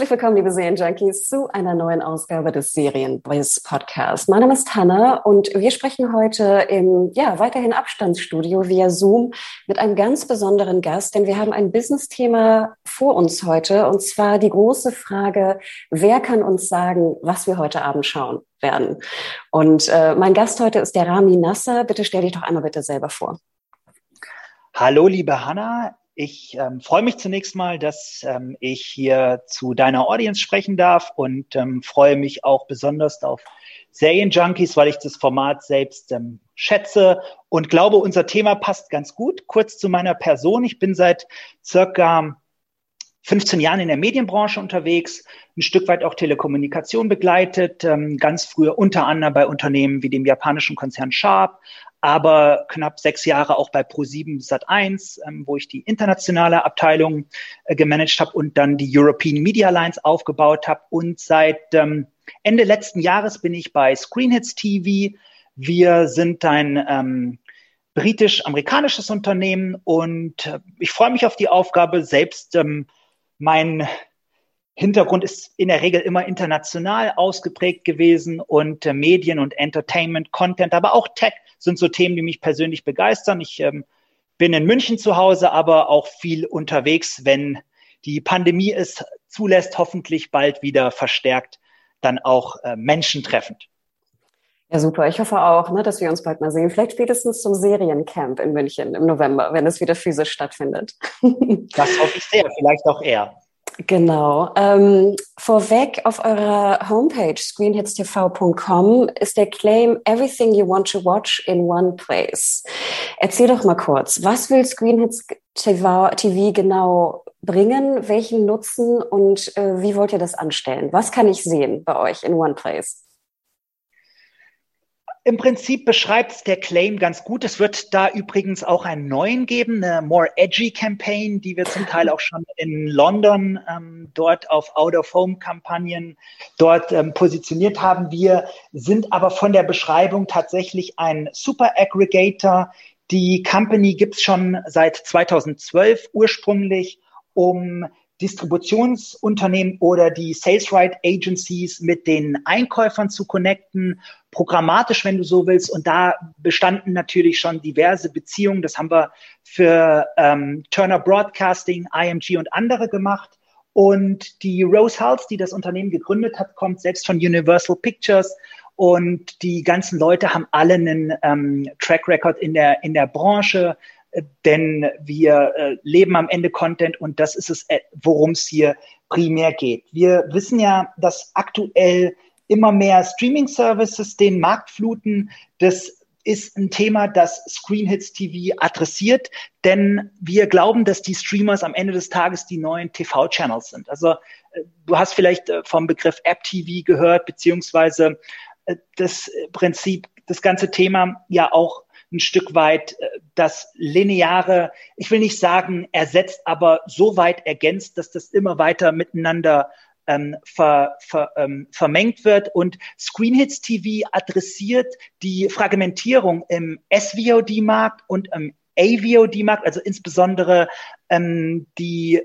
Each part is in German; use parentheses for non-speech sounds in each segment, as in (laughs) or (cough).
Herzlich willkommen, liebe Serienjunkies, zu einer neuen Ausgabe des Serienbiz Podcast. Mein Name ist Hanna und wir sprechen heute im, ja, weiterhin Abstandsstudio via Zoom mit einem ganz besonderen Gast, denn wir haben ein Business-Thema vor uns heute und zwar die große Frage, wer kann uns sagen, was wir heute Abend schauen werden? Und äh, mein Gast heute ist der Rami Nasser. Bitte stell dich doch einmal bitte selber vor. Hallo, liebe Hanna. Ich ähm, freue mich zunächst mal, dass ähm, ich hier zu deiner Audience sprechen darf und ähm, freue mich auch besonders auf Serienjunkies, weil ich das Format selbst ähm, schätze und glaube, unser Thema passt ganz gut. Kurz zu meiner Person. Ich bin seit circa 15 Jahren in der Medienbranche unterwegs, ein Stück weit auch Telekommunikation begleitet, ähm, ganz früher unter anderem bei Unternehmen wie dem japanischen Konzern Sharp, aber knapp sechs Jahre auch bei Pro7 Sat1, ähm, wo ich die internationale Abteilung äh, gemanagt habe und dann die European Media Alliance aufgebaut habe. Und seit ähm, Ende letzten Jahres bin ich bei Screenhits TV. Wir sind ein ähm, britisch-amerikanisches Unternehmen und äh, ich freue mich auf die Aufgabe, selbst ähm, mein Hintergrund ist in der Regel immer international ausgeprägt gewesen und äh, Medien und Entertainment, Content, aber auch Tech sind so Themen, die mich persönlich begeistern. Ich ähm, bin in München zu Hause, aber auch viel unterwegs, wenn die Pandemie es zulässt, hoffentlich bald wieder verstärkt, dann auch äh, Menschen treffend. Ja, super. Ich hoffe auch, ne, dass wir uns bald mal sehen. Vielleicht spätestens zum Seriencamp in München im November, wenn es wieder physisch stattfindet. das hoffe ich sehr, vielleicht auch eher. Genau. Ähm, vorweg auf eurer Homepage screenhitstv.com ist der Claim Everything you want to watch in one place. Erzähl doch mal kurz, was will Screenhits TV, TV genau bringen, welchen Nutzen und äh, wie wollt ihr das anstellen? Was kann ich sehen bei euch in one place? Im Prinzip beschreibt der Claim ganz gut. Es wird da übrigens auch einen neuen geben, eine More Edgy Campaign, die wir zum Teil auch schon in London ähm, dort auf Out-of-Home-Kampagnen dort ähm, positioniert haben. Wir sind aber von der Beschreibung tatsächlich ein Super Aggregator. Die Company gibt's schon seit 2012 ursprünglich, um Distributionsunternehmen oder die Sales Right Agencies mit den Einkäufern zu connecten, programmatisch, wenn du so willst. Und da bestanden natürlich schon diverse Beziehungen. Das haben wir für ähm, Turner Broadcasting, IMG und andere gemacht. Und die Rose Hulse, die das Unternehmen gegründet hat, kommt selbst von Universal Pictures. Und die ganzen Leute haben alle einen ähm, Track Record in der, in der Branche, denn wir äh, leben am Ende Content und das ist es, äh, worum es hier primär geht. Wir wissen ja, dass aktuell immer mehr Streaming-Services den Markt fluten. Das ist ein Thema, das Screenhits TV adressiert, denn wir glauben, dass die Streamers am Ende des Tages die neuen TV-Channels sind. Also äh, du hast vielleicht äh, vom Begriff App TV gehört, beziehungsweise das Prinzip, das ganze Thema ja auch ein Stück weit äh, das Lineare, ich will nicht sagen ersetzt, aber so weit ergänzt, dass das immer weiter miteinander ähm, ver, ver, ähm, vermengt wird. Und Screenhits TV adressiert die Fragmentierung im SVOD-Markt und im AVOD-Markt, also insbesondere ähm, die äh,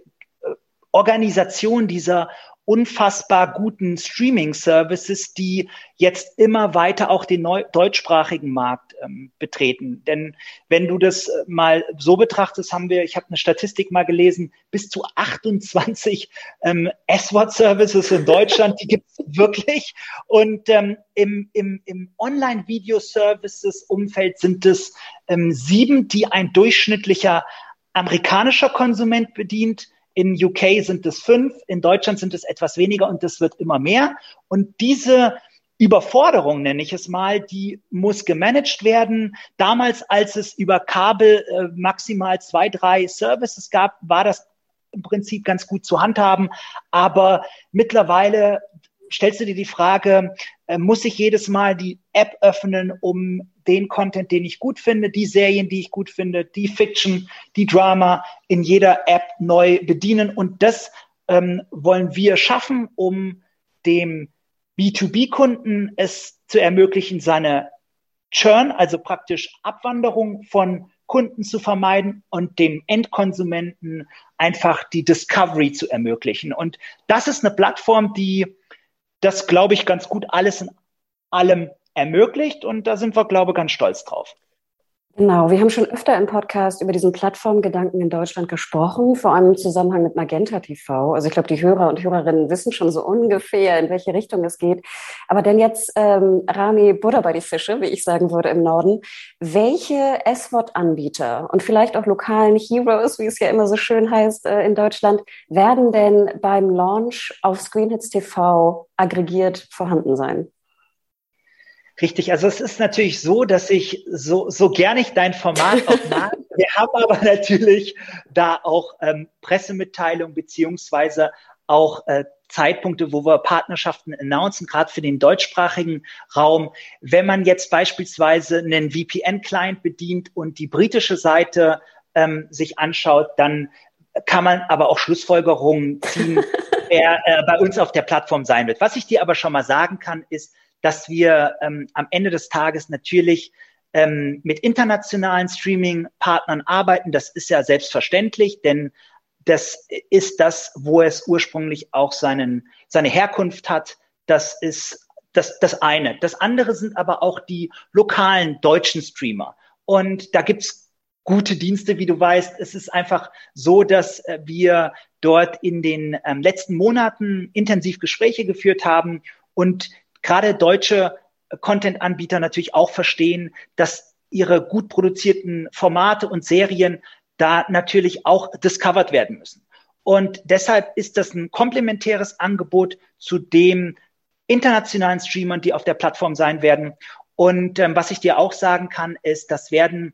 Organisation dieser unfassbar guten Streaming-Services, die jetzt immer weiter auch den deutschsprachigen Markt ähm, betreten. Denn wenn du das äh, mal so betrachtest, haben wir, ich habe eine Statistik mal gelesen, bis zu 28 ähm, S-Word-Services in Deutschland, die gibt es (laughs) wirklich. Und ähm, im, im, im Online-Video-Services-Umfeld sind es ähm, sieben, die ein durchschnittlicher amerikanischer Konsument bedient in UK sind es fünf, in Deutschland sind es etwas weniger und das wird immer mehr. Und diese Überforderung, nenne ich es mal, die muss gemanagt werden. Damals, als es über Kabel äh, maximal zwei, drei Services gab, war das im Prinzip ganz gut zu handhaben. Aber mittlerweile stellst du dir die Frage, muss ich jedes Mal die App öffnen, um den Content, den ich gut finde, die Serien, die ich gut finde, die Fiction, die Drama in jeder App neu bedienen. Und das ähm, wollen wir schaffen, um dem B2B-Kunden es zu ermöglichen, seine Churn, also praktisch Abwanderung von Kunden zu vermeiden und dem Endkonsumenten einfach die Discovery zu ermöglichen. Und das ist eine Plattform, die das, glaube ich, ganz gut alles in allem ermöglicht. Und da sind wir, glaube ich, ganz stolz drauf. Genau, wir haben schon öfter im Podcast über diesen Plattformgedanken in Deutschland gesprochen, vor allem im Zusammenhang mit Magenta TV. Also ich glaube, die Hörer und Hörerinnen wissen schon so ungefähr, in welche Richtung es geht. Aber denn jetzt, ähm, Rami, Buddha bei die Fische, wie ich sagen würde im Norden. Welche SWOT-Anbieter und vielleicht auch lokalen Heroes, wie es ja immer so schön heißt äh, in Deutschland, werden denn beim Launch auf Screenhits TV aggregiert vorhanden sein? Richtig, also es ist natürlich so, dass ich so, so gerne ich dein Format auch (laughs) mag. Wir haben aber natürlich da auch ähm, Pressemitteilungen beziehungsweise auch äh, Zeitpunkte, wo wir Partnerschaften announcen, gerade für den deutschsprachigen Raum. Wenn man jetzt beispielsweise einen VPN-Client bedient und die britische Seite ähm, sich anschaut, dann kann man aber auch Schlussfolgerungen ziehen, (laughs) wer äh, bei uns auf der Plattform sein wird. Was ich dir aber schon mal sagen kann, ist, dass wir ähm, am Ende des Tages natürlich ähm, mit internationalen Streaming-Partnern arbeiten. Das ist ja selbstverständlich, denn das ist das, wo es ursprünglich auch seinen, seine Herkunft hat. Das ist das, das eine. Das andere sind aber auch die lokalen deutschen Streamer. Und da gibt's gute Dienste, wie du weißt. Es ist einfach so, dass äh, wir dort in den ähm, letzten Monaten intensiv Gespräche geführt haben und gerade deutsche Content-Anbieter natürlich auch verstehen, dass ihre gut produzierten Formate und Serien da natürlich auch discovered werden müssen. Und deshalb ist das ein komplementäres Angebot zu dem internationalen Streamern, die auf der Plattform sein werden. Und ähm, was ich dir auch sagen kann, ist, das werden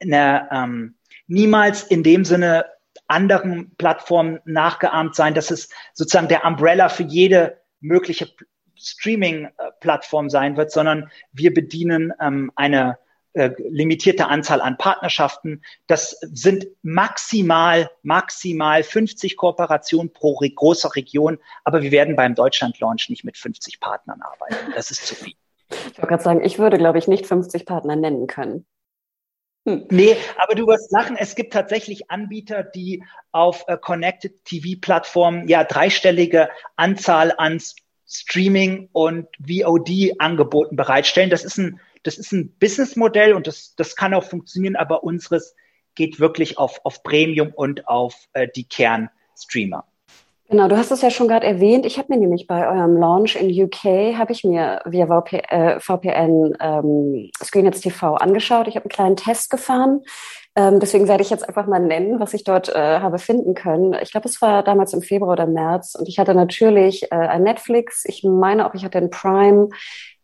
eine, ähm, niemals in dem Sinne anderen Plattformen nachgeahmt sein. Das ist sozusagen der Umbrella für jede mögliche Streaming-Plattform sein wird, sondern wir bedienen ähm, eine äh, limitierte Anzahl an Partnerschaften. Das sind maximal, maximal 50 Kooperationen pro re großer Region. Aber wir werden beim Deutschland-Launch nicht mit 50 Partnern arbeiten. Das ist zu viel. Ich wollte gerade sagen, ich würde, glaube ich, nicht 50 Partner nennen können. Hm. Nee, aber du wirst lachen, es gibt tatsächlich Anbieter, die auf äh, Connected TV-Plattformen ja dreistellige Anzahl an Streaming und VOD-Angeboten bereitstellen. Das ist ein, das ist ein Businessmodell und das, das kann auch funktionieren, aber unseres geht wirklich auf, auf Premium und auf äh, die Kernstreamer. Genau, du hast es ja schon gerade erwähnt. Ich habe mir nämlich bei eurem Launch in UK, habe ich mir via VP, äh, VPN ähm, Screenets TV angeschaut. Ich habe einen kleinen Test gefahren. Ähm, deswegen werde ich jetzt einfach mal nennen, was ich dort äh, habe finden können. Ich glaube, es war damals im Februar oder März und ich hatte natürlich äh, ein Netflix. Ich meine auch, ich hatte ein Prime.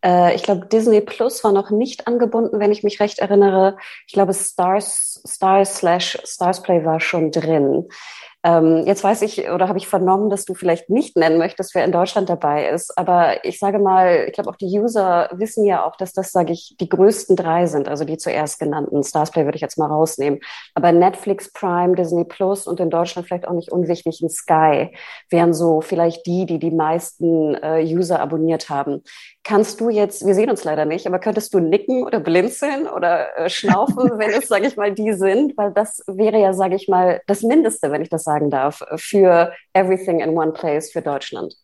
Äh, ich glaube, Disney Plus war noch nicht angebunden, wenn ich mich recht erinnere. Ich glaube, Stars, Stars slash Stars Play war schon drin. Ähm, jetzt weiß ich oder habe ich vernommen, dass du vielleicht nicht nennen möchtest, wer in Deutschland dabei ist. Aber ich sage mal, ich glaube auch die User wissen ja auch, dass das, sage ich, die größten drei sind, also die zuerst genannten. Starsplay würde ich jetzt mal rausnehmen. Aber Netflix, Prime, Disney Plus und in Deutschland vielleicht auch nicht unwichtig ein Sky wären so vielleicht die, die die meisten äh, User abonniert haben. Kannst du jetzt, wir sehen uns leider nicht, aber könntest du nicken oder blinzeln oder äh, schnaufen, (laughs) wenn es, sage ich mal, die sind? Weil das wäre ja, sage ich mal, das Mindeste, wenn ich das sagen darf, für Everything in One Place für Deutschland.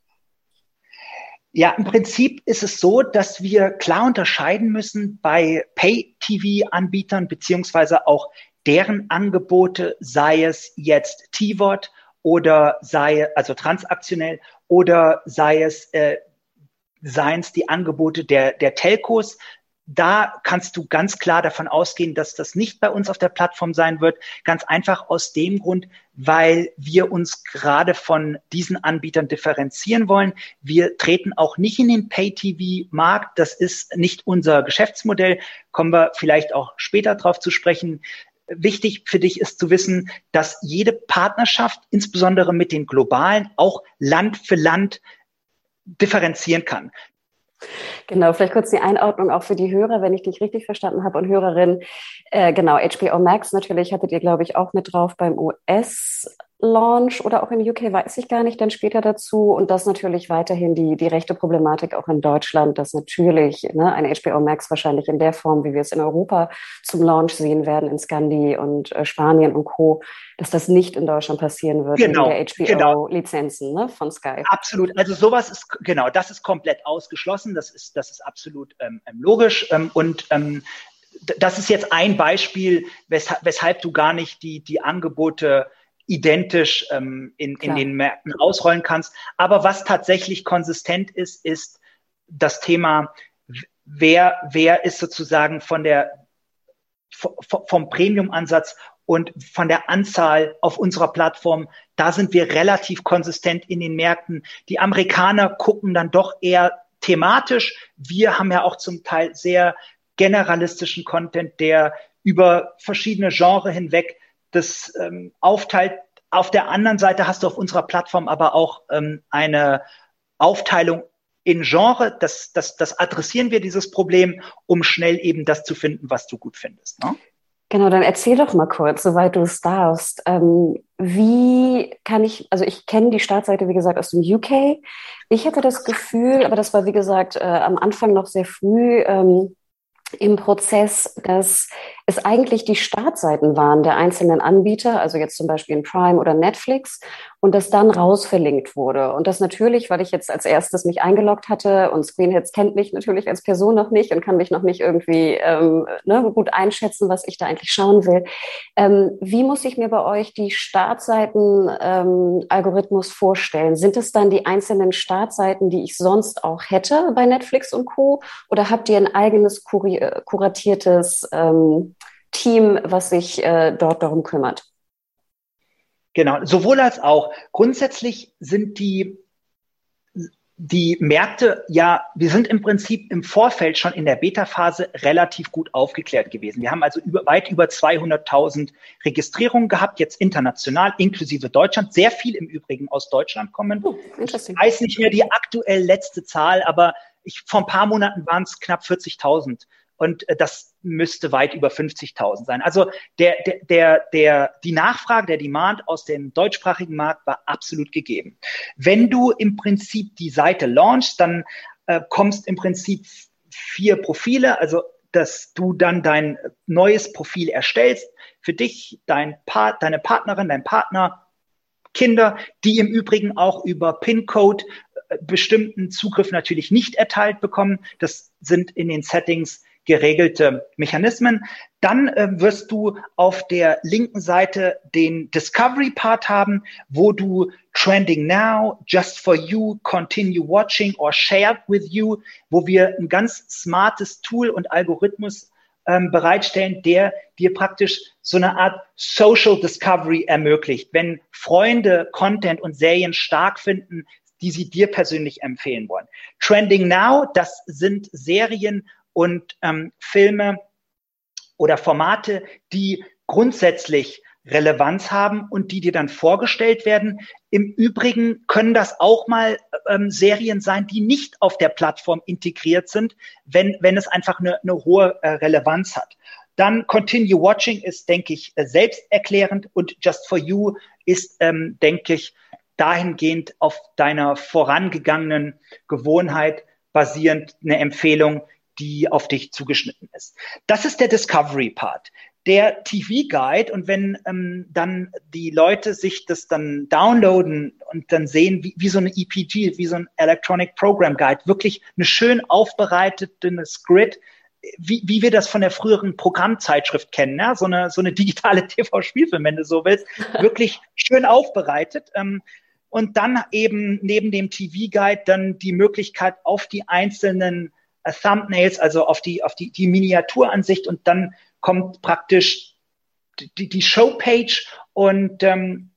Ja, im Prinzip ist es so, dass wir klar unterscheiden müssen bei Pay-TV-Anbietern beziehungsweise auch deren Angebote, sei es jetzt T-Vod oder sei, also transaktionell, oder sei es äh, seien es die Angebote der, der Telcos. da kannst du ganz klar davon ausgehen, dass das nicht bei uns auf der Plattform sein wird. Ganz einfach aus dem Grund, weil wir uns gerade von diesen Anbietern differenzieren wollen. Wir treten auch nicht in den Pay-TV-Markt. Das ist nicht unser Geschäftsmodell. Kommen wir vielleicht auch später drauf zu sprechen. Wichtig für dich ist zu wissen, dass jede Partnerschaft, insbesondere mit den globalen, auch Land für Land differenzieren kann. Genau, vielleicht kurz die Einordnung auch für die Hörer, wenn ich dich richtig verstanden habe und Hörerinnen. Äh, genau, HBO Max natürlich hattet ihr, glaube ich, auch mit drauf beim US Launch oder auch in UK, weiß ich gar nicht, dann später dazu. Und das natürlich weiterhin die, die rechte Problematik auch in Deutschland, dass natürlich ne, eine HBO Max wahrscheinlich in der Form, wie wir es in Europa zum Launch sehen werden, in Scandi und äh, Spanien und Co., dass das nicht in Deutschland passieren wird genau, der HBO-Lizenzen genau. ne, von Sky. Absolut. Also sowas ist, genau, das ist komplett ausgeschlossen. Das ist, das ist absolut ähm, ähm logisch. Ähm, und ähm, das ist jetzt ein Beispiel, weshalb, weshalb du gar nicht die, die Angebote identisch ähm, in, in den Märkten ausrollen kannst. Aber was tatsächlich konsistent ist, ist das Thema, wer, wer ist sozusagen von der, vom Premium-Ansatz und von der Anzahl auf unserer Plattform, da sind wir relativ konsistent in den Märkten. Die Amerikaner gucken dann doch eher thematisch. Wir haben ja auch zum Teil sehr generalistischen Content, der über verschiedene Genre hinweg das ähm, aufteilt. Auf der anderen Seite hast du auf unserer Plattform aber auch ähm, eine Aufteilung in Genre. Das, das, das adressieren wir, dieses Problem, um schnell eben das zu finden, was du gut findest. Ne? Genau, dann erzähl doch mal kurz, soweit du es darfst. Ähm, wie kann ich, also ich kenne die Startseite, wie gesagt, aus dem UK. Ich hatte das Gefühl, aber das war, wie gesagt, äh, am Anfang noch sehr früh, ähm, im Prozess, dass es eigentlich die Startseiten waren der einzelnen Anbieter, also jetzt zum Beispiel in Prime oder Netflix, und das dann rausverlinkt wurde. Und das natürlich, weil ich jetzt als erstes mich eingeloggt hatte und Screenhits kennt mich natürlich als Person noch nicht und kann mich noch nicht irgendwie ähm, ne, gut einschätzen, was ich da eigentlich schauen will. Ähm, wie muss ich mir bei euch die Startseiten-Algorithmus ähm, vorstellen? Sind es dann die einzelnen Startseiten, die ich sonst auch hätte bei Netflix und Co? Oder habt ihr ein eigenes kuratiertes ähm, Team, was sich äh, dort darum kümmert? Genau, sowohl als auch. Grundsätzlich sind die, die Märkte, ja, wir sind im Prinzip im Vorfeld schon in der Beta-Phase relativ gut aufgeklärt gewesen. Wir haben also über, weit über 200.000 Registrierungen gehabt, jetzt international, inklusive Deutschland. Sehr viel im Übrigen aus Deutschland kommen. Oh, ich weiß nicht mehr die aktuell letzte Zahl, aber ich, vor ein paar Monaten waren es knapp 40.000 und äh, das müsste weit über 50.000 sein. Also der, der, der, der, die Nachfrage, der Demand aus dem deutschsprachigen Markt war absolut gegeben. Wenn du im Prinzip die Seite launchst, dann äh, kommst im Prinzip vier Profile, also dass du dann dein neues Profil erstellst für dich, dein Part, deine Partnerin, dein Partner, Kinder, die im Übrigen auch über PIN-Code äh, bestimmten Zugriff natürlich nicht erteilt bekommen. Das sind in den Settings geregelte Mechanismen. Dann äh, wirst du auf der linken Seite den Discovery Part haben, wo du Trending Now, Just for You, Continue Watching or Shared with You, wo wir ein ganz smartes Tool und Algorithmus ähm, bereitstellen, der dir praktisch so eine Art Social Discovery ermöglicht. Wenn Freunde Content und Serien stark finden, die sie dir persönlich empfehlen wollen. Trending Now, das sind Serien und ähm, Filme oder Formate, die grundsätzlich Relevanz haben und die dir dann vorgestellt werden. Im Übrigen können das auch mal ähm, Serien sein, die nicht auf der Plattform integriert sind, wenn, wenn es einfach eine, eine hohe äh, Relevanz hat. Dann Continue Watching ist, denke ich, äh, selbsterklärend und Just for You ist, ähm, denke ich, dahingehend auf deiner vorangegangenen Gewohnheit basierend eine Empfehlung, die auf dich zugeschnitten ist. Das ist der Discovery Part. Der TV Guide und wenn ähm, dann die Leute sich das dann downloaden und dann sehen, wie, wie so eine EPG, wie so ein Electronic Program Guide, wirklich eine schön aufbereitete Grid, wie, wie wir das von der früheren Programmzeitschrift kennen, ja? so eine so eine digitale (laughs) TV-Spielfilm, wenn du so willst, wirklich schön aufbereitet. Ähm, und dann eben neben dem TV Guide dann die Möglichkeit auf die einzelnen Thumbnails, also auf die, auf die, die Miniaturansicht und dann kommt praktisch die, die Showpage und ähm,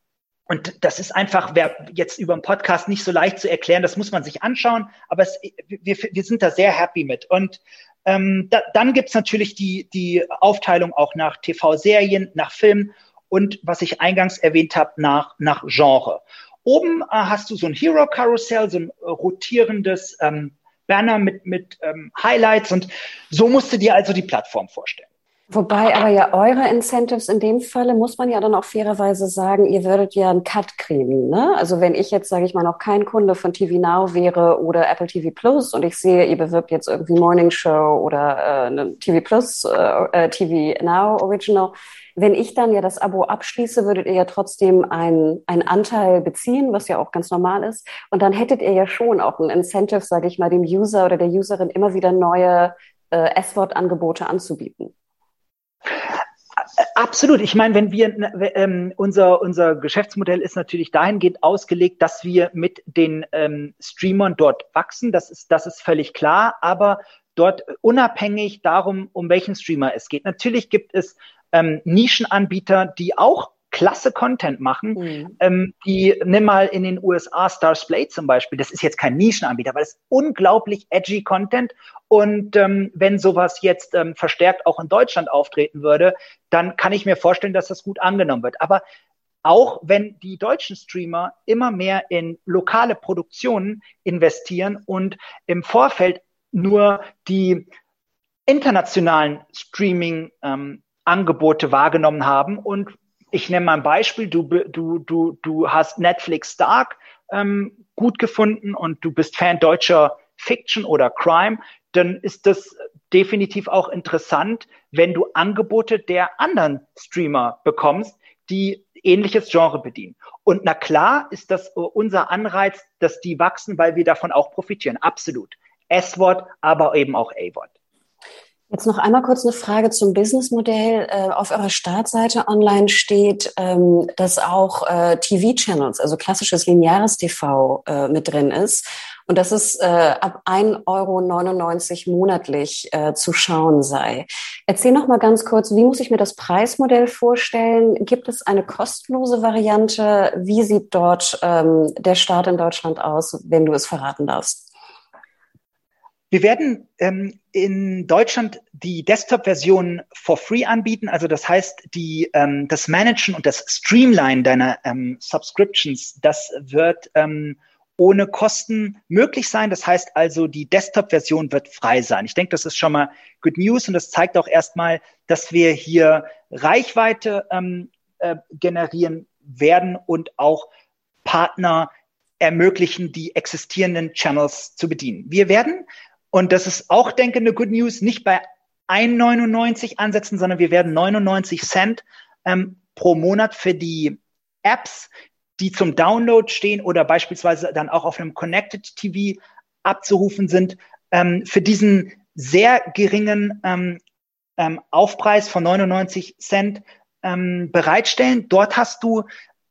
und das ist einfach, wer jetzt über einen Podcast nicht so leicht zu erklären, das muss man sich anschauen, aber es, wir, wir sind da sehr happy mit. Und ähm, da, dann gibt's natürlich die, die Aufteilung auch nach TV-Serien, nach Filmen und was ich eingangs erwähnt habe, nach, nach Genre. Oben äh, hast du so ein Hero-Karussell, so ein äh, rotierendes ähm, Banner mit, mit ähm, Highlights und so musst du dir also die Plattform vorstellen. Wobei aber ja eure Incentives in dem Falle, muss man ja dann auch fairerweise sagen, ihr würdet ja einen Cut kriegen. Ne? Also wenn ich jetzt, sage ich mal, noch kein Kunde von TV Now wäre oder Apple TV Plus und ich sehe, ihr bewirbt jetzt irgendwie Morning Show oder äh, eine TV Plus, äh, äh TV Now Original, wenn ich dann ja das Abo abschließe, würdet ihr ja trotzdem einen, Anteil beziehen, was ja auch ganz normal ist. Und dann hättet ihr ja schon auch ein Incentive, sage ich mal, dem User oder der Userin immer wieder neue äh, S-Wort-Angebote anzubieten. Absolut. Ich meine, wenn wir ähm, unser unser Geschäftsmodell ist natürlich dahingehend ausgelegt, dass wir mit den ähm, Streamern dort wachsen. Das ist das ist völlig klar. Aber dort unabhängig darum, um welchen Streamer es geht. Natürlich gibt es ähm, Nischenanbieter, die auch klasse Content machen. Mhm. Ähm, die nimm mal in den USA Stars Play zum Beispiel. Das ist jetzt kein Nischenanbieter, aber das ist unglaublich edgy Content. Und ähm, wenn sowas jetzt ähm, verstärkt auch in Deutschland auftreten würde, dann kann ich mir vorstellen, dass das gut angenommen wird. Aber auch wenn die deutschen Streamer immer mehr in lokale Produktionen investieren und im Vorfeld nur die internationalen Streaming-Angebote ähm, wahrgenommen haben und ich nenne mal ein Beispiel, du, du, du, du hast Netflix Stark ähm, gut gefunden und du bist Fan deutscher Fiction oder Crime, dann ist das definitiv auch interessant, wenn du Angebote der anderen Streamer bekommst, die ähnliches Genre bedienen. Und na klar ist das unser Anreiz, dass die wachsen, weil wir davon auch profitieren. Absolut. S-Wort, aber eben auch A-Wort. Jetzt noch einmal kurz eine Frage zum Businessmodell. Äh, auf eurer Startseite online steht, ähm, dass auch äh, TV-Channels, also klassisches lineares TV äh, mit drin ist und dass es ab 1,99 Euro monatlich zu schauen sei. Erzähl noch mal ganz kurz, wie muss ich mir das Preismodell vorstellen? Gibt es eine kostenlose Variante? Wie sieht dort ähm, der Start in Deutschland aus, wenn du es verraten darfst? Wir werden ähm, in Deutschland die Desktop-Version for free anbieten. Also das heißt, die, ähm, das Managen und das Streamline deiner ähm, Subscriptions, das wird ähm, ohne Kosten möglich sein. Das heißt also, die Desktop-Version wird frei sein. Ich denke, das ist schon mal Good News und das zeigt auch erstmal, dass wir hier Reichweite ähm, äh, generieren werden und auch Partner ermöglichen, die existierenden Channels zu bedienen. Wir werden und das ist auch, denke eine Good News, nicht bei 1,99 ansetzen, sondern wir werden 99 Cent ähm, pro Monat für die Apps, die zum Download stehen oder beispielsweise dann auch auf einem Connected TV abzurufen sind, ähm, für diesen sehr geringen ähm, ähm, Aufpreis von 99 Cent ähm, bereitstellen. Dort hast du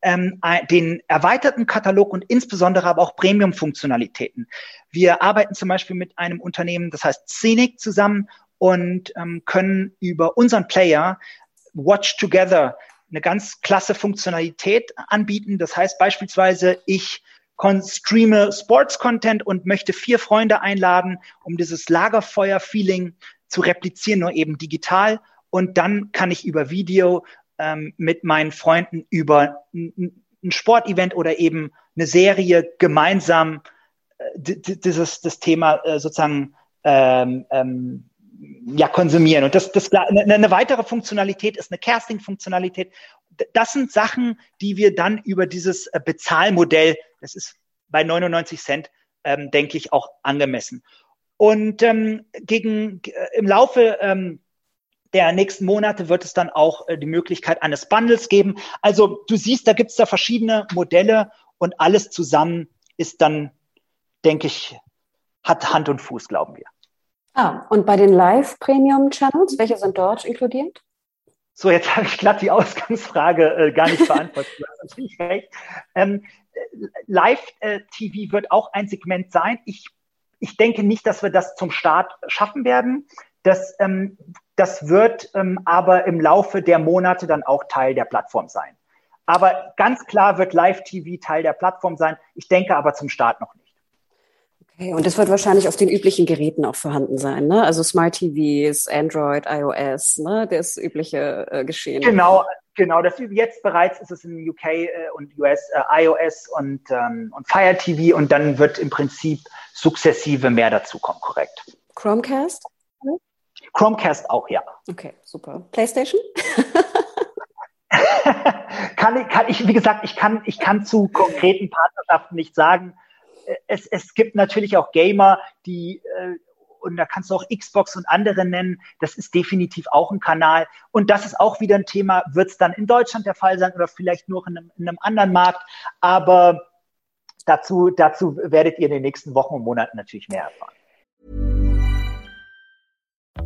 ähm, den erweiterten Katalog und insbesondere aber auch Premium-Funktionalitäten. Wir arbeiten zum Beispiel mit einem Unternehmen, das heißt Scenic zusammen und ähm, können über unseren Player Watch Together eine ganz klasse Funktionalität anbieten. Das heißt beispielsweise, ich streame Sports-Content und möchte vier Freunde einladen, um dieses Lagerfeuer-Feeling zu replizieren, nur eben digital. Und dann kann ich über Video ähm, mit meinen Freunden über ein, Sportevent oder eben eine Serie gemeinsam äh, dieses das Thema äh, sozusagen ähm, ähm, ja konsumieren. Und das, das eine, eine weitere Funktionalität ist eine Casting-Funktionalität. Das sind Sachen, die wir dann über dieses äh, Bezahlmodell, das ist bei 99 Cent, ähm, denke ich, auch angemessen. Und ähm, gegen äh, im Laufe ähm, der nächsten Monate wird es dann auch äh, die Möglichkeit eines Bundles geben. Also du siehst, da gibt es da verschiedene Modelle und alles zusammen ist dann, denke ich, hat Hand und Fuß, glauben wir. Ah, und bei den Live-Premium-Channels, welche sind dort inkludiert? So, jetzt (laughs) habe ich glatt die Ausgangsfrage äh, gar nicht beantwortet. Ähm, Live-TV äh, wird auch ein Segment sein. Ich ich denke nicht, dass wir das zum Start schaffen werden. Das, ähm, das wird ähm, aber im Laufe der Monate dann auch Teil der Plattform sein. Aber ganz klar wird Live-TV Teil der Plattform sein. Ich denke aber zum Start noch nicht. Okay, und das wird wahrscheinlich auf den üblichen Geräten auch vorhanden sein, ne? Also Smart TVs, Android, iOS, ne? Das übliche äh, Geschehen. Genau, genau. Das jetzt bereits ist es in UK äh, und US äh, iOS und, ähm, und Fire TV und dann wird im Prinzip sukzessive mehr dazukommen, korrekt. Chromecast? Chromecast auch, ja. Okay, super. PlayStation? (laughs) kann, kann ich, wie gesagt, ich kann, ich kann zu konkreten Partnerschaften nicht sagen. Es, es gibt natürlich auch Gamer, die, äh, und da kannst du auch Xbox und andere nennen. Das ist definitiv auch ein Kanal. Und das ist auch wieder ein Thema. Wird es dann in Deutschland der Fall sein oder vielleicht nur in einem, in einem anderen Markt? Aber dazu, dazu werdet ihr in den nächsten Wochen und Monaten natürlich mehr erfahren.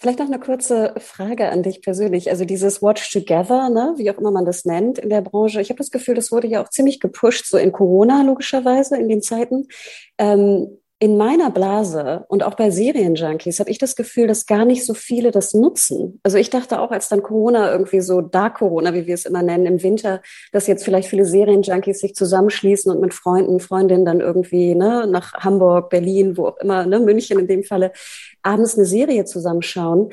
Vielleicht noch eine kurze Frage an dich persönlich. Also dieses Watch Together, ne, wie auch immer man das nennt in der Branche. Ich habe das Gefühl, das wurde ja auch ziemlich gepusht, so in Corona logischerweise, in den Zeiten. Ähm, in meiner Blase und auch bei Serienjunkies habe ich das Gefühl, dass gar nicht so viele das nutzen. Also ich dachte auch, als dann Corona irgendwie so Dark Corona, wie wir es immer nennen, im Winter, dass jetzt vielleicht viele Serienjunkies sich zusammenschließen und mit Freunden, Freundinnen dann irgendwie ne, nach Hamburg, Berlin, wo auch immer, ne, München in dem Falle, abends eine Serie zusammenschauen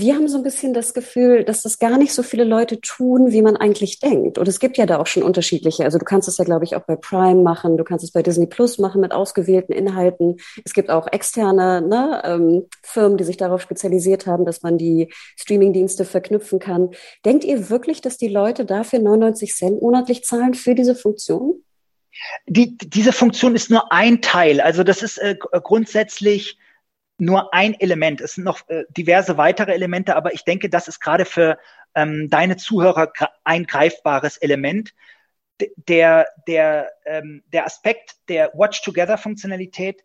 wir haben so ein bisschen das Gefühl, dass das gar nicht so viele Leute tun, wie man eigentlich denkt. Und es gibt ja da auch schon unterschiedliche. Also du kannst es ja, glaube ich, auch bei Prime machen, du kannst es bei Disney Plus machen mit ausgewählten Inhalten. Es gibt auch externe ne, ähm, Firmen, die sich darauf spezialisiert haben, dass man die Streamingdienste verknüpfen kann. Denkt ihr wirklich, dass die Leute dafür 99 Cent monatlich zahlen für diese Funktion? Die, diese Funktion ist nur ein Teil. Also das ist äh, grundsätzlich nur ein Element. Es sind noch äh, diverse weitere Elemente, aber ich denke, das ist gerade für ähm, deine Zuhörer ein greifbares Element. D der, der, ähm, der Aspekt der Watch-Together-Funktionalität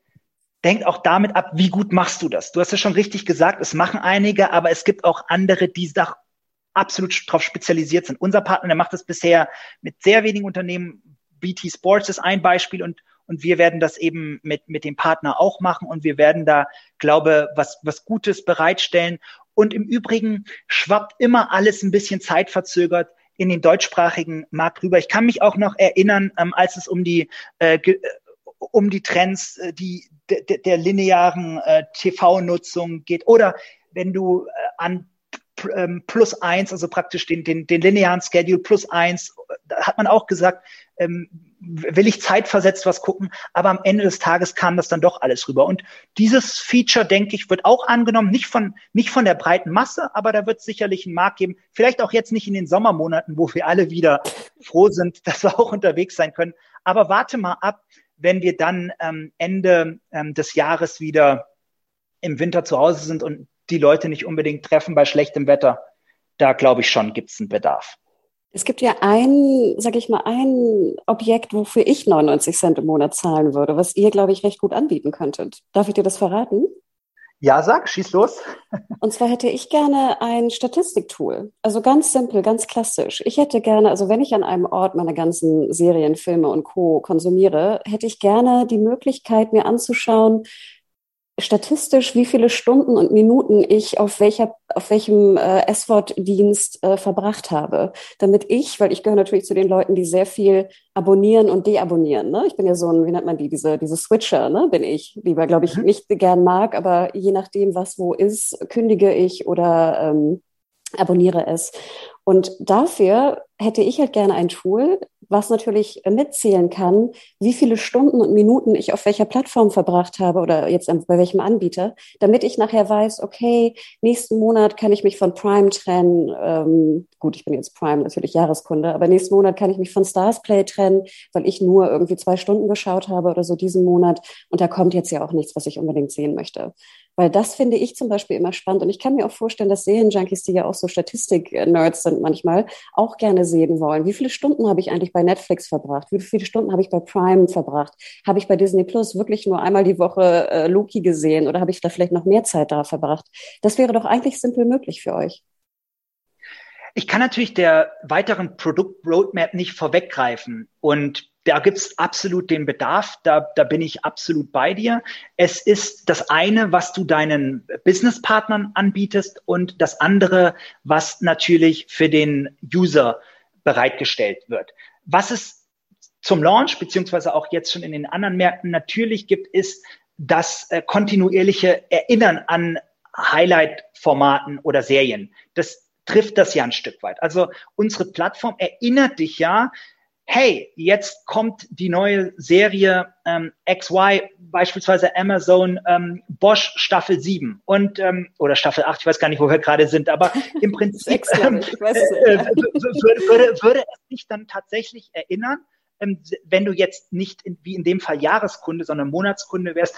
denkt auch damit ab, wie gut machst du das? Du hast es schon richtig gesagt, es machen einige, aber es gibt auch andere, die da absolut darauf spezialisiert sind. Unser Partner, der macht das bisher mit sehr wenigen Unternehmen. BT Sports ist ein Beispiel und und wir werden das eben mit, mit dem Partner auch machen und wir werden da, glaube, was, was Gutes bereitstellen. Und im Übrigen schwappt immer alles ein bisschen zeitverzögert in den deutschsprachigen Markt rüber. Ich kann mich auch noch erinnern, ähm, als es um die äh, um die Trends äh, die der, der linearen äh, TV-Nutzung geht oder wenn du äh, an ähm, plus eins, also praktisch den, den, den linearen Schedule plus eins, da hat man auch gesagt, ähm, will ich zeitversetzt was gucken, aber am Ende des Tages kam das dann doch alles rüber. Und dieses Feature, denke ich, wird auch angenommen, nicht von, nicht von der breiten Masse, aber da wird es sicherlich einen Markt geben. Vielleicht auch jetzt nicht in den Sommermonaten, wo wir alle wieder froh sind, (laughs) dass wir auch unterwegs sein können. Aber warte mal ab, wenn wir dann ähm, Ende ähm, des Jahres wieder im Winter zu Hause sind und die Leute nicht unbedingt treffen bei schlechtem Wetter. Da glaube ich schon, gibt es einen Bedarf. Es gibt ja ein, sag ich mal, ein Objekt, wofür ich 99 Cent im Monat zahlen würde, was ihr, glaube ich, recht gut anbieten könntet. Darf ich dir das verraten? Ja, sag, schieß los. (laughs) Und zwar hätte ich gerne ein Statistiktool. Also ganz simpel, ganz klassisch. Ich hätte gerne, also wenn ich an einem Ort meine ganzen Serien, Filme und Co. konsumiere, hätte ich gerne die Möglichkeit, mir anzuschauen, statistisch, wie viele Stunden und Minuten ich auf welcher, auf welchem äh, S-Wort-Dienst äh, verbracht habe, damit ich, weil ich gehöre natürlich zu den Leuten, die sehr viel abonnieren und deabonnieren. Ne? Ich bin ja so ein, wie nennt man die, diese, diese Switcher, ne? bin ich, lieber, glaube ich, mhm. nicht gern mag, aber je nachdem, was wo ist, kündige ich oder ähm, abonniere es. Und dafür hätte ich halt gerne ein Tool, was natürlich mitzählen kann, wie viele Stunden und Minuten ich auf welcher Plattform verbracht habe oder jetzt bei welchem Anbieter, damit ich nachher weiß, okay, nächsten Monat kann ich mich von Prime trennen. Ähm, gut, ich bin jetzt Prime natürlich Jahreskunde, aber nächsten Monat kann ich mich von Stars Play trennen, weil ich nur irgendwie zwei Stunden geschaut habe oder so diesen Monat. Und da kommt jetzt ja auch nichts, was ich unbedingt sehen möchte. Weil das finde ich zum Beispiel immer spannend. Und ich kann mir auch vorstellen, dass Serienjunkies, die ja auch so Statistik-Nerds sind manchmal, auch gerne sehen wollen. Wie viele Stunden habe ich eigentlich bei Netflix verbracht? Wie viele Stunden habe ich bei Prime verbracht? Habe ich bei Disney Plus wirklich nur einmal die Woche äh, Loki gesehen oder habe ich da vielleicht noch mehr Zeit da verbracht? Das wäre doch eigentlich simpel möglich für euch. Ich kann natürlich der weiteren Produkt-Roadmap nicht vorweggreifen und da gibt's absolut den Bedarf, da, da bin ich absolut bei dir. Es ist das eine, was du deinen Businesspartnern anbietest und das andere, was natürlich für den User bereitgestellt wird. Was es zum Launch beziehungsweise auch jetzt schon in den anderen Märkten natürlich gibt, ist das äh, kontinuierliche Erinnern an Highlight-Formaten oder Serien. Das trifft das ja ein Stück weit. Also unsere Plattform erinnert dich ja, hey, jetzt kommt die neue Serie ähm, XY, beispielsweise Amazon ähm, Bosch Staffel 7 und ähm, oder Staffel 8, ich weiß gar nicht, wo wir gerade sind, aber im Prinzip ähm, (laughs) äh, würde, würde, würde es dich dann tatsächlich erinnern, ähm, wenn du jetzt nicht in, wie in dem Fall Jahreskunde, sondern Monatskunde wärst,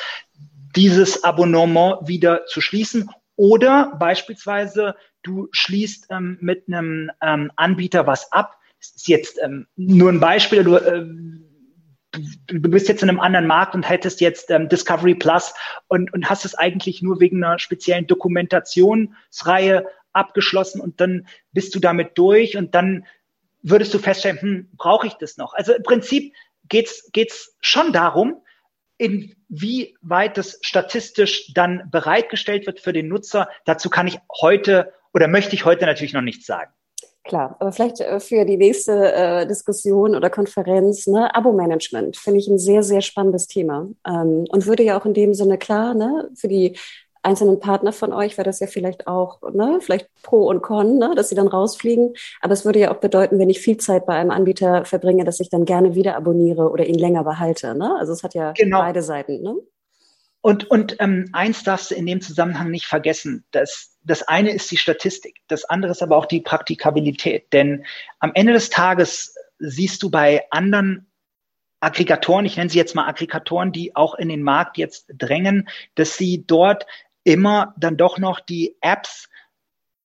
dieses Abonnement wieder zu schließen oder beispielsweise du schließt ähm, mit einem ähm, Anbieter was ab, ist jetzt ähm, nur ein Beispiel, du, äh, du bist jetzt in einem anderen Markt und hättest jetzt ähm, Discovery Plus und, und hast es eigentlich nur wegen einer speziellen Dokumentationsreihe abgeschlossen und dann bist du damit durch und dann würdest du feststellen, hm, brauche ich das noch? Also im Prinzip geht's geht's schon darum, inwieweit das statistisch dann bereitgestellt wird für den Nutzer. Dazu kann ich heute oder möchte ich heute natürlich noch nichts sagen. Klar, aber vielleicht äh, für die nächste äh, Diskussion oder Konferenz, ne, Abo-Management finde ich ein sehr, sehr spannendes Thema ähm, und würde ja auch in dem Sinne klar, ne, für die einzelnen Partner von euch wäre das ja vielleicht auch, ne, vielleicht Pro und Con, ne, dass sie dann rausfliegen. Aber es würde ja auch bedeuten, wenn ich viel Zeit bei einem Anbieter verbringe, dass ich dann gerne wieder abonniere oder ihn länger behalte. Ne? Also es hat ja genau. beide Seiten. Ne? Und, und ähm, eins darfst du in dem Zusammenhang nicht vergessen. Das, das eine ist die Statistik, das andere ist aber auch die Praktikabilität. Denn am Ende des Tages siehst du bei anderen Aggregatoren, ich nenne sie jetzt mal Aggregatoren, die auch in den Markt jetzt drängen, dass sie dort immer dann doch noch die Apps,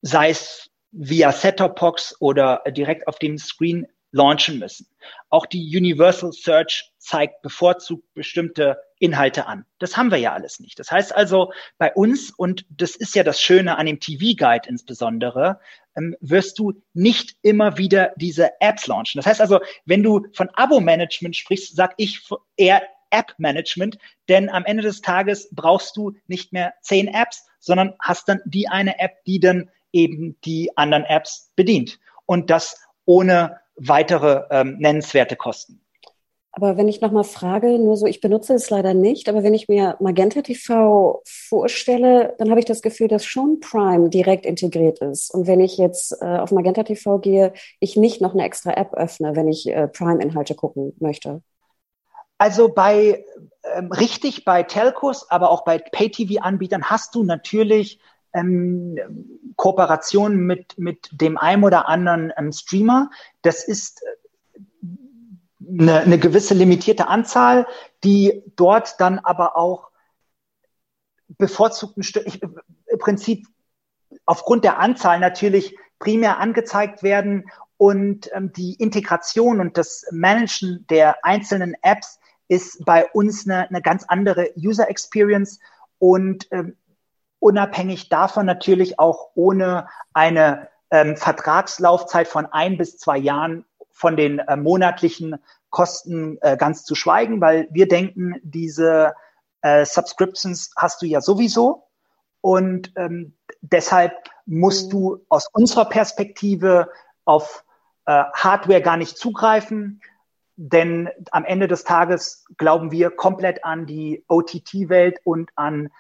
sei es via Set-Top-Box oder direkt auf dem Screen launchen müssen. Auch die Universal Search zeigt bevorzugt bestimmte Inhalte an. Das haben wir ja alles nicht. Das heißt also, bei uns, und das ist ja das Schöne an dem TV-Guide insbesondere, ähm, wirst du nicht immer wieder diese Apps launchen. Das heißt also, wenn du von Abo-Management sprichst, sag ich eher App-Management, denn am Ende des Tages brauchst du nicht mehr zehn Apps, sondern hast dann die eine App, die dann eben die anderen Apps bedient. Und das ohne weitere ähm, nennenswerte Kosten. Aber wenn ich nochmal frage, nur so, ich benutze es leider nicht, aber wenn ich mir Magenta TV vorstelle, dann habe ich das Gefühl, dass schon Prime direkt integriert ist. Und wenn ich jetzt äh, auf Magenta TV gehe, ich nicht noch eine extra App öffne, wenn ich äh, Prime-Inhalte gucken möchte. Also bei ähm, richtig bei Telcos, aber auch bei Pay-TV-Anbietern hast du natürlich ähm, Kooperationen mit, mit dem einen oder anderen ähm, Streamer. Das ist eine, eine gewisse limitierte Anzahl, die dort dann aber auch bevorzugten ich, im Prinzip aufgrund der Anzahl natürlich primär angezeigt werden und ähm, die Integration und das Managen der einzelnen Apps ist bei uns eine, eine ganz andere User Experience und ähm, unabhängig davon natürlich auch ohne eine ähm, Vertragslaufzeit von ein bis zwei Jahren von den äh, monatlichen Kosten äh, ganz zu schweigen, weil wir denken, diese äh, Subscriptions hast du ja sowieso. Und ähm, deshalb musst du aus unserer Perspektive auf äh, Hardware gar nicht zugreifen, denn am Ende des Tages glauben wir komplett an die OTT-Welt und an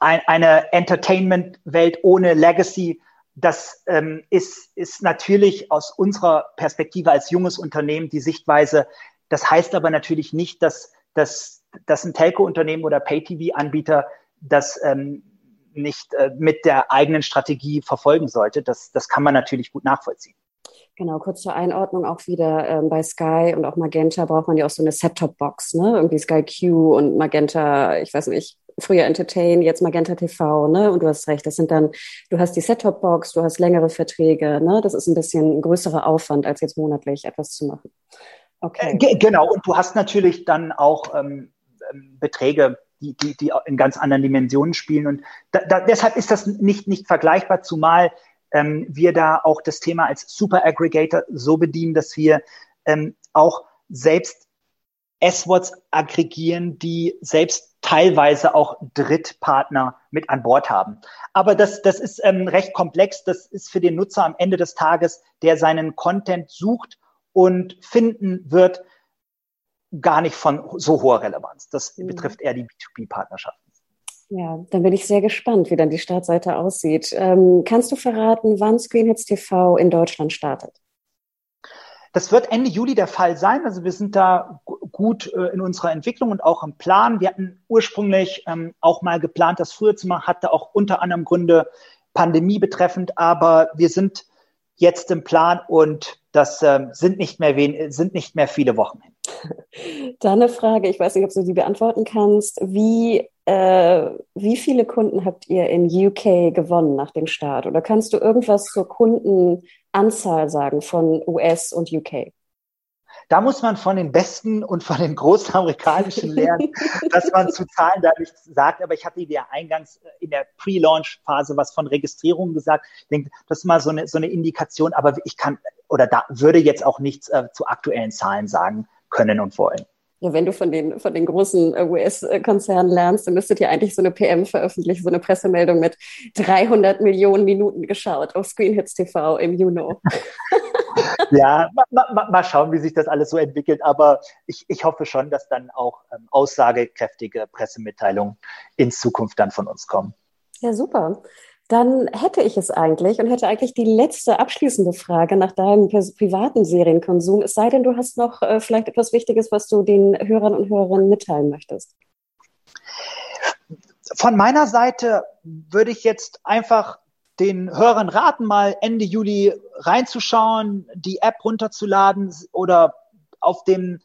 eine Entertainment-Welt ohne Legacy, das ähm, ist, ist natürlich aus unserer Perspektive als junges Unternehmen die Sichtweise. Das heißt aber natürlich nicht, dass, dass, dass ein Telco-Unternehmen oder Pay-TV-Anbieter das ähm, nicht äh, mit der eigenen Strategie verfolgen sollte. Das, das kann man natürlich gut nachvollziehen. Genau, kurz zur Einordnung auch wieder ähm, bei Sky und auch Magenta braucht man ja auch so eine Set-Top-Box, ne? Irgendwie Sky Q und Magenta, ich weiß nicht, früher Entertain, jetzt Magenta TV, ne? Und du hast recht, das sind dann, du hast die Set-Top-Box, du hast längere Verträge, ne? Das ist ein bisschen ein größerer Aufwand, als jetzt monatlich etwas zu machen. Okay. Äh, genau, und du hast natürlich dann auch ähm, ähm, Beträge, die, die, die in ganz anderen Dimensionen spielen. Und da, da, deshalb ist das nicht, nicht vergleichbar, zumal ähm, wir da auch das Thema als Super Aggregator so bedienen, dass wir ähm, auch selbst S-Worts aggregieren, die selbst teilweise auch Drittpartner mit an Bord haben. Aber das, das ist ähm, recht komplex. Das ist für den Nutzer am Ende des Tages, der seinen Content sucht und finden wird, gar nicht von so hoher Relevanz. Das mhm. betrifft eher die B2B-Partnerschaften. Ja, dann bin ich sehr gespannt, wie dann die Startseite aussieht. Ähm, kannst du verraten, wann Screenhits TV in Deutschland startet? Das wird Ende Juli der Fall sein. Also wir sind da gut äh, in unserer Entwicklung und auch im Plan. Wir hatten ursprünglich ähm, auch mal geplant, das früher zu machen, hatte auch unter anderem Gründe Pandemie betreffend, aber wir sind jetzt im Plan und das äh, sind nicht mehr wen sind nicht mehr viele Wochen hin. (laughs) Dann eine Frage, ich weiß nicht, ob du die beantworten kannst. Wie, äh, wie viele Kunden habt ihr in UK gewonnen nach dem Start? Oder kannst du irgendwas zur Kundenanzahl sagen von US und UK? Da muss man von den Besten und von den großen amerikanischen lernen, (laughs) dass man zu Zahlen da nichts sagt. Aber ich hatte dir eingangs äh, in der Pre-Launch-Phase was von Registrierung gesagt. Ich denke, das ist mal so eine, so eine Indikation. Aber ich kann oder da würde jetzt auch nichts äh, zu aktuellen Zahlen sagen können und wollen. Ja, wenn du von den, von den großen äh, US-Konzernen lernst, dann müsstet ihr eigentlich so eine PM veröffentlichen, so eine Pressemeldung mit 300 Millionen Minuten geschaut auf Screenhits TV im Juno. (laughs) ja, mal, mal, mal, schauen, wie sich das alles so entwickelt. Aber ich, ich hoffe schon, dass dann auch ähm, aussagekräftige Pressemitteilungen in Zukunft dann von uns kommen. Ja, super. Dann hätte ich es eigentlich und hätte eigentlich die letzte abschließende Frage nach deinem privaten Serienkonsum. Es sei denn, du hast noch äh, vielleicht etwas Wichtiges, was du den Hörern und Hörerinnen mitteilen möchtest. Von meiner Seite würde ich jetzt einfach den Hörern raten, mal Ende Juli reinzuschauen, die App runterzuladen oder auf dem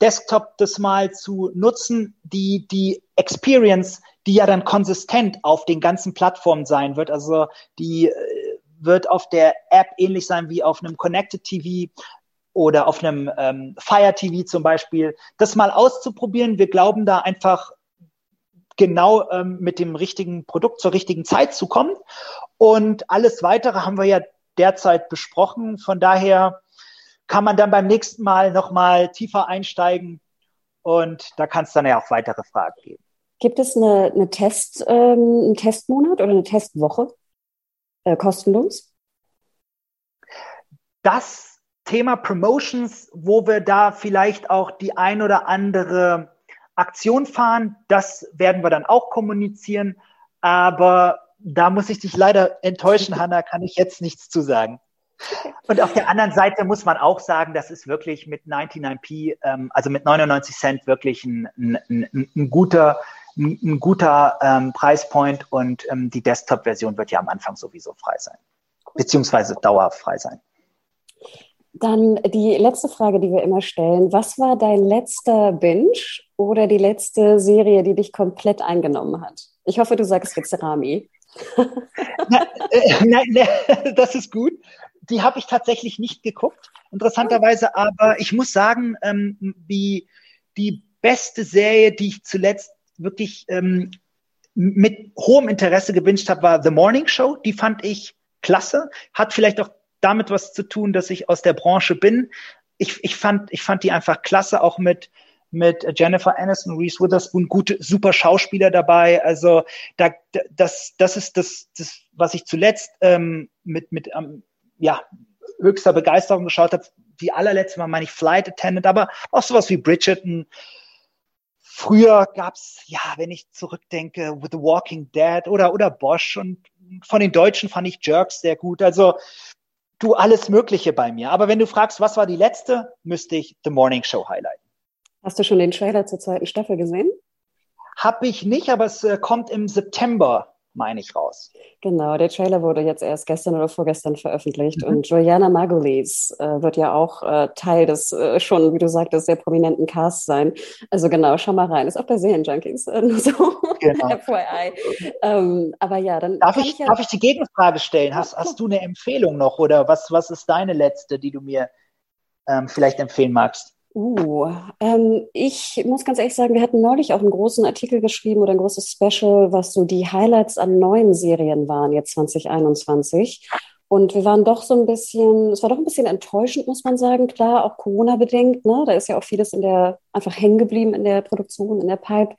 Desktop das mal zu nutzen, die, die Experience, die ja dann konsistent auf den ganzen Plattformen sein wird. Also die äh, wird auf der App ähnlich sein wie auf einem Connected TV oder auf einem ähm, Fire TV zum Beispiel. Das mal auszuprobieren. Wir glauben da einfach genau ähm, mit dem richtigen Produkt zur richtigen Zeit zu kommen. Und alles weitere haben wir ja derzeit besprochen. Von daher kann man dann beim nächsten Mal nochmal tiefer einsteigen und da kann es dann ja auch weitere Fragen geben. Gibt es eine, eine Test, ähm, einen Testmonat oder eine Testwoche äh, kostenlos? Das Thema Promotions, wo wir da vielleicht auch die ein oder andere Aktion fahren. Das werden wir dann auch kommunizieren. Aber da muss ich dich leider enttäuschen, (laughs) Hanna, kann ich jetzt nichts zu sagen. Und auf der anderen Seite muss man auch sagen, das ist wirklich mit 99p, ähm, also mit 99 Cent wirklich ein, ein, ein, ein guter, ein, ein guter ähm, Preispoint und ähm, die Desktop-Version wird ja am Anfang sowieso frei sein, beziehungsweise dauerhaft frei sein. Dann die letzte Frage, die wir immer stellen. Was war dein letzter Binge oder die letzte Serie, die dich komplett eingenommen hat? Ich hoffe, du sagst jetzt Rami. (laughs) na, äh, na, das ist gut. Die habe ich tatsächlich nicht geguckt, interessanterweise, aber ich muss sagen, ähm, die, die beste Serie, die ich zuletzt wirklich ähm, mit hohem Interesse gewünscht habe, war The Morning Show. Die fand ich klasse. Hat vielleicht auch damit was zu tun, dass ich aus der Branche bin. Ich, ich, fand, ich fand die einfach klasse, auch mit, mit Jennifer Aniston, Reese Witherspoon, gute, super Schauspieler dabei. Also da, das, das ist das, das was ich zuletzt ähm, mit, mit ähm, ja, höchster Begeisterung geschaut habe. Die allerletzte Mal meine ich Flight Attendant, aber auch sowas wie Bridgerton. Früher gab's ja, wenn ich zurückdenke, The Walking Dead oder, oder Bosch und von den Deutschen fand ich Jerks sehr gut. Also du alles Mögliche bei mir. Aber wenn du fragst, was war die letzte, müsste ich The Morning Show highlighten. Hast du schon den Trailer zur zweiten Staffel gesehen? Hab ich nicht, aber es äh, kommt im September meine ich, raus. Genau, der Trailer wurde jetzt erst gestern oder vorgestern veröffentlicht mhm. und Juliana Margulies äh, wird ja auch äh, Teil des äh, schon, wie du sagtest, sehr prominenten Casts sein. Also genau, schau mal rein. Ist auch bei Serienjunkies, äh, (laughs) nur so genau. (laughs) FYI. Ähm, aber ja, dann darf ich, ich ja darf ich die Gegenfrage stellen? Hast, hast du eine Empfehlung noch oder was, was ist deine letzte, die du mir ähm, vielleicht empfehlen magst? Uh, ähm, ich muss ganz ehrlich sagen, wir hatten neulich auch einen großen Artikel geschrieben oder ein großes Special, was so die Highlights an neuen Serien waren, jetzt 2021. Und wir waren doch so ein bisschen, es war doch ein bisschen enttäuschend, muss man sagen. Klar, auch Corona-bedingt, ne? Da ist ja auch vieles in der, einfach hängen geblieben in der Produktion, in der Pipe.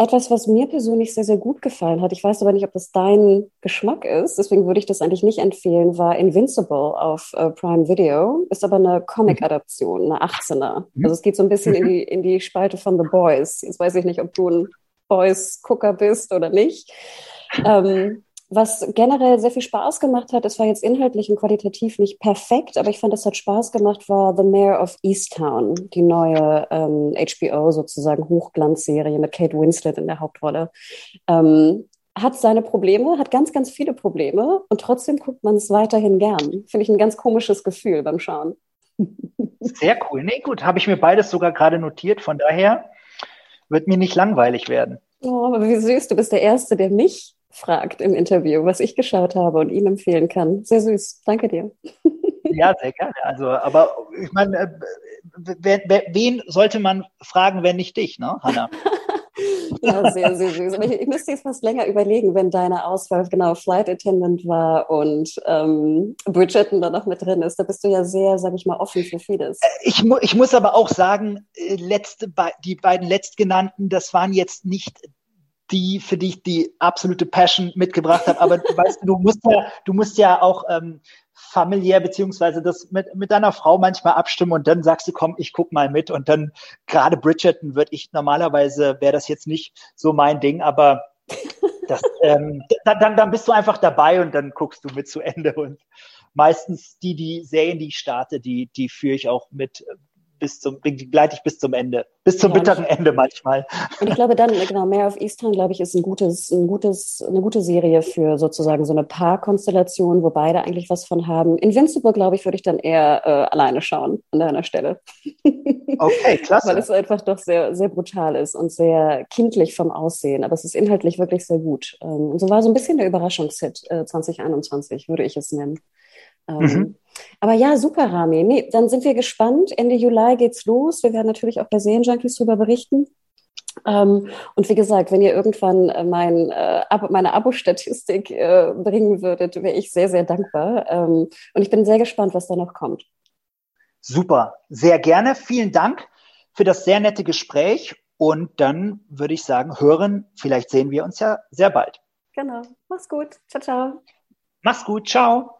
Etwas, was mir persönlich sehr, sehr gut gefallen hat, ich weiß aber nicht, ob das dein Geschmack ist, deswegen würde ich das eigentlich nicht empfehlen, war Invincible auf äh, Prime Video. Ist aber eine Comic-Adaption, eine 18er. Mhm. Also es geht so ein bisschen in die, in die Spalte von The Boys. Jetzt weiß ich nicht, ob du ein Boys-Gucker bist oder nicht. Ähm, was generell sehr viel Spaß gemacht hat, es war jetzt inhaltlich und qualitativ nicht perfekt, aber ich fand, es hat Spaß gemacht, war The Mayor of Easttown, die neue ähm, HBO sozusagen Hochglanzserie mit Kate Winslet in der Hauptrolle. Ähm, hat seine Probleme, hat ganz, ganz viele Probleme und trotzdem guckt man es weiterhin gern. Finde ich ein ganz komisches Gefühl beim Schauen. Sehr cool. Nee, gut, habe ich mir beides sogar gerade notiert. Von daher wird mir nicht langweilig werden. Oh, aber wie süß, du bist der Erste, der mich fragt im Interview, was ich geschaut habe und ihm empfehlen kann. Sehr süß. Danke dir. (laughs) Ja, sehr gerne. Also, aber ich meine, äh, wen sollte man fragen, wenn nicht dich, ne, Hanna? (laughs) ja, sehr, sehr süß. Aber ich, ich, müsste jetzt fast länger überlegen, wenn deine Auswahl genau Flight Attendant war und ähm, Bridgerton da noch mit drin ist. Da bist du ja sehr, sag ich mal, offen für vieles. Äh, ich, mu ich muss aber auch sagen, äh, letzte, die beiden letztgenannten, das waren jetzt nicht die für dich die absolute Passion mitgebracht habe. Aber du weißt, du musst ja, du musst ja auch ähm, familiär beziehungsweise das mit, mit deiner Frau manchmal abstimmen und dann sagst du, komm, ich guck mal mit und dann gerade Bridgerton würde ich normalerweise wäre das jetzt nicht so mein Ding, aber das, (laughs) ähm, dann, dann bist du einfach dabei und dann guckst du mit zu Ende und meistens die, die Serien, die ich starte, die, die führe ich auch mit bis zum, begleite ich bis zum Ende, bis zum ja, bitteren Ende manchmal. Und ich glaube dann, genau, Mare of Easttown, glaube ich, ist ein gutes, ein gutes, eine gute Serie für sozusagen so eine Paarkonstellation, wo beide eigentlich was von haben. Invincible, glaube ich, würde ich dann eher äh, alleine schauen an deiner Stelle. (laughs) Okay, klasse. Weil es einfach doch sehr, sehr brutal ist und sehr kindlich vom Aussehen, aber es ist inhaltlich wirklich sehr gut. Ähm, und so war so ein bisschen der Überraschungshit äh, 2021, würde ich es nennen. Ähm, mhm. Aber ja, super, Rami. Nee, dann sind wir gespannt. Ende Juli geht's los. Wir werden natürlich auch bei Serienjunkies darüber berichten. Ähm, und wie gesagt, wenn ihr irgendwann äh, mein, äh, meine Abo-Statistik äh, bringen würdet, wäre ich sehr, sehr dankbar. Ähm, und ich bin sehr gespannt, was da noch kommt. Super, sehr gerne. Vielen Dank für das sehr nette Gespräch. Und dann würde ich sagen, hören, vielleicht sehen wir uns ja sehr bald. Genau. Mach's gut. Ciao, ciao. Mach's gut. Ciao.